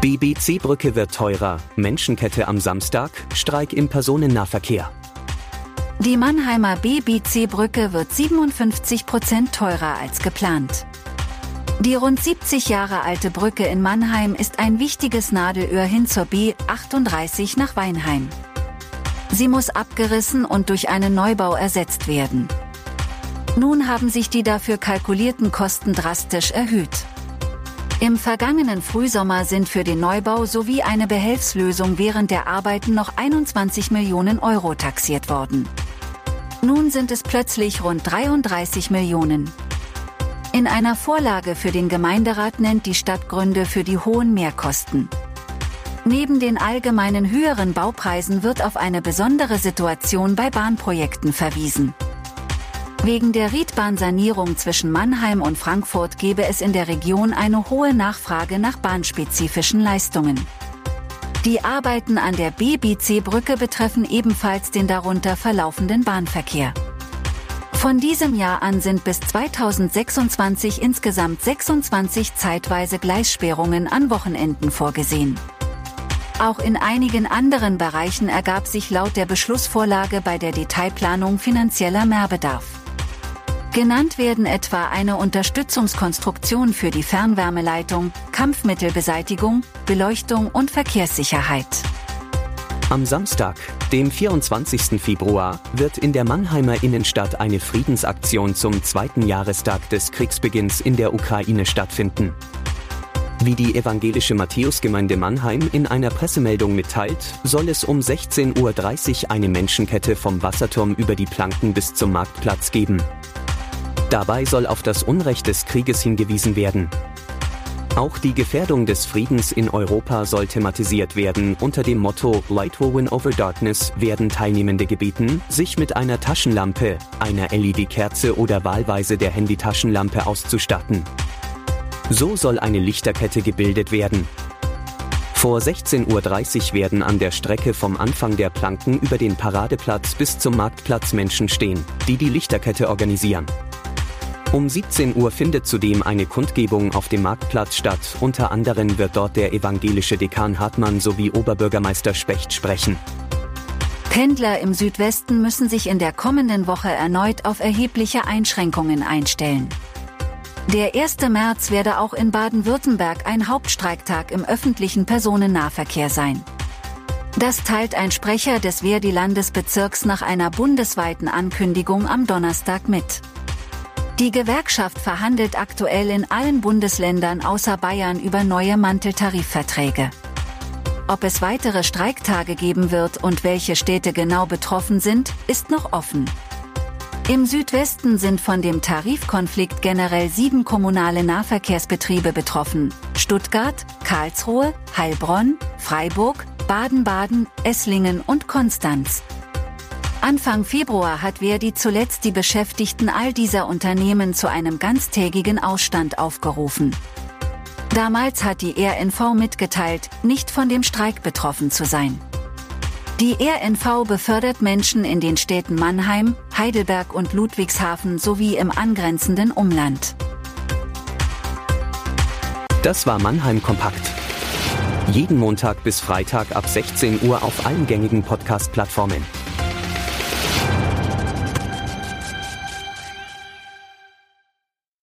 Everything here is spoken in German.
BBC-Brücke wird teurer, Menschenkette am Samstag, Streik im Personennahverkehr. Die Mannheimer BBC-Brücke wird 57 Prozent teurer als geplant. Die rund 70 Jahre alte Brücke in Mannheim ist ein wichtiges Nadelöhr hin zur B38 nach Weinheim. Sie muss abgerissen und durch einen Neubau ersetzt werden. Nun haben sich die dafür kalkulierten Kosten drastisch erhöht. Im vergangenen Frühsommer sind für den Neubau sowie eine Behelfslösung während der Arbeiten noch 21 Millionen Euro taxiert worden. Nun sind es plötzlich rund 33 Millionen. In einer Vorlage für den Gemeinderat nennt die Stadt Gründe für die hohen Mehrkosten. Neben den allgemeinen höheren Baupreisen wird auf eine besondere Situation bei Bahnprojekten verwiesen. Wegen der Riedbahnsanierung zwischen Mannheim und Frankfurt gebe es in der Region eine hohe Nachfrage nach bahnspezifischen Leistungen. Die Arbeiten an der BBC-Brücke betreffen ebenfalls den darunter verlaufenden Bahnverkehr. Von diesem Jahr an sind bis 2026 insgesamt 26 zeitweise Gleissperrungen an Wochenenden vorgesehen. Auch in einigen anderen Bereichen ergab sich laut der Beschlussvorlage bei der Detailplanung finanzieller Mehrbedarf. Genannt werden etwa eine Unterstützungskonstruktion für die Fernwärmeleitung, Kampfmittelbeseitigung, Beleuchtung und Verkehrssicherheit. Am Samstag, dem 24. Februar, wird in der Mannheimer Innenstadt eine Friedensaktion zum zweiten Jahrestag des Kriegsbeginns in der Ukraine stattfinden. Wie die evangelische Matthäusgemeinde Mannheim in einer Pressemeldung mitteilt, soll es um 16.30 Uhr eine Menschenkette vom Wasserturm über die Planken bis zum Marktplatz geben. Dabei soll auf das Unrecht des Krieges hingewiesen werden. Auch die Gefährdung des Friedens in Europa soll thematisiert werden. Unter dem Motto Light will win over darkness werden Teilnehmende gebeten, sich mit einer Taschenlampe, einer LED-Kerze oder wahlweise der Handy-Taschenlampe auszustatten. So soll eine Lichterkette gebildet werden. Vor 16.30 Uhr werden an der Strecke vom Anfang der Planken über den Paradeplatz bis zum Marktplatz Menschen stehen, die die Lichterkette organisieren. Um 17 Uhr findet zudem eine Kundgebung auf dem Marktplatz statt. Unter anderem wird dort der evangelische Dekan Hartmann sowie Oberbürgermeister Specht sprechen. Pendler im Südwesten müssen sich in der kommenden Woche erneut auf erhebliche Einschränkungen einstellen. Der 1. März werde auch in Baden-Württemberg ein Hauptstreiktag im öffentlichen Personennahverkehr sein. Das teilt ein Sprecher des Verdi-Landesbezirks nach einer bundesweiten Ankündigung am Donnerstag mit. Die Gewerkschaft verhandelt aktuell in allen Bundesländern außer Bayern über neue Manteltarifverträge. Ob es weitere Streiktage geben wird und welche Städte genau betroffen sind, ist noch offen. Im Südwesten sind von dem Tarifkonflikt generell sieben kommunale Nahverkehrsbetriebe betroffen. Stuttgart, Karlsruhe, Heilbronn, Freiburg, Baden-Baden, Esslingen und Konstanz. Anfang Februar hat Verdi zuletzt die Beschäftigten all dieser Unternehmen zu einem ganztägigen Ausstand aufgerufen. Damals hat die RNV mitgeteilt, nicht von dem Streik betroffen zu sein. Die RNV befördert Menschen in den Städten Mannheim, Heidelberg und Ludwigshafen sowie im angrenzenden Umland. Das war Mannheim Kompakt. Jeden Montag bis Freitag ab 16 Uhr auf allen gängigen Podcast-Plattformen.